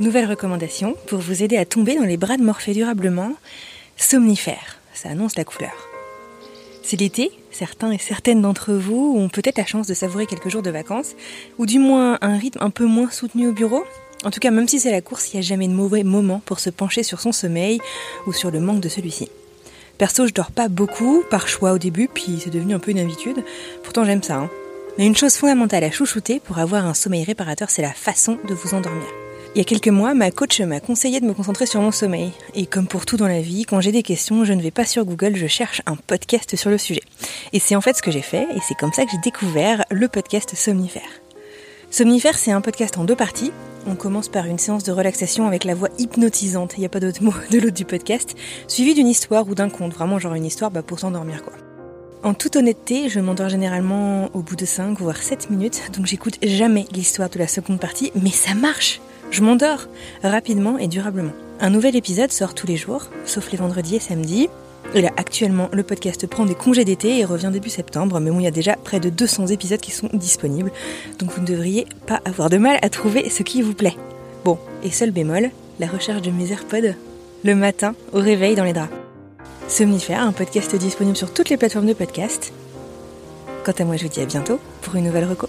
Nouvelle recommandation pour vous aider à tomber dans les bras de Morphée durablement, somnifère. Ça annonce la couleur. C'est l'été, certains et certaines d'entre vous ont peut-être la chance de savourer quelques jours de vacances, ou du moins un rythme un peu moins soutenu au bureau. En tout cas, même si c'est la course, il n'y a jamais de mauvais moment pour se pencher sur son sommeil ou sur le manque de celui-ci. Perso, je dors pas beaucoup, par choix au début, puis c'est devenu un peu une habitude. Pourtant, j'aime ça. Hein. Mais une chose fondamentale à chouchouter pour avoir un sommeil réparateur, c'est la façon de vous endormir. Il y a quelques mois, ma coach m'a conseillé de me concentrer sur mon sommeil. Et comme pour tout dans la vie, quand j'ai des questions, je ne vais pas sur Google, je cherche un podcast sur le sujet. Et c'est en fait ce que j'ai fait, et c'est comme ça que j'ai découvert le podcast Somnifère. Somnifère, c'est un podcast en deux parties. On commence par une séance de relaxation avec la voix hypnotisante, il n'y a pas d'autre mot de l'autre du podcast, suivi d'une histoire ou d'un conte, vraiment genre une histoire bah, pour s'endormir quoi. En toute honnêteté, je m'endors généralement au bout de 5 voire 7 minutes, donc j'écoute jamais l'histoire de la seconde partie, mais ça marche je m'endors rapidement et durablement. Un nouvel épisode sort tous les jours, sauf les vendredis et samedis. Et là, actuellement, le podcast prend des congés d'été et revient début septembre, mais bon, il y a déjà près de 200 épisodes qui sont disponibles, donc vous ne devriez pas avoir de mal à trouver ce qui vous plaît. Bon, et seul bémol, la recherche de mes AirPods, le matin, au réveil dans les draps. Somnifère, un podcast disponible sur toutes les plateformes de podcast. Quant à moi, je vous dis à bientôt pour une nouvelle reco.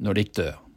når de ikke dør.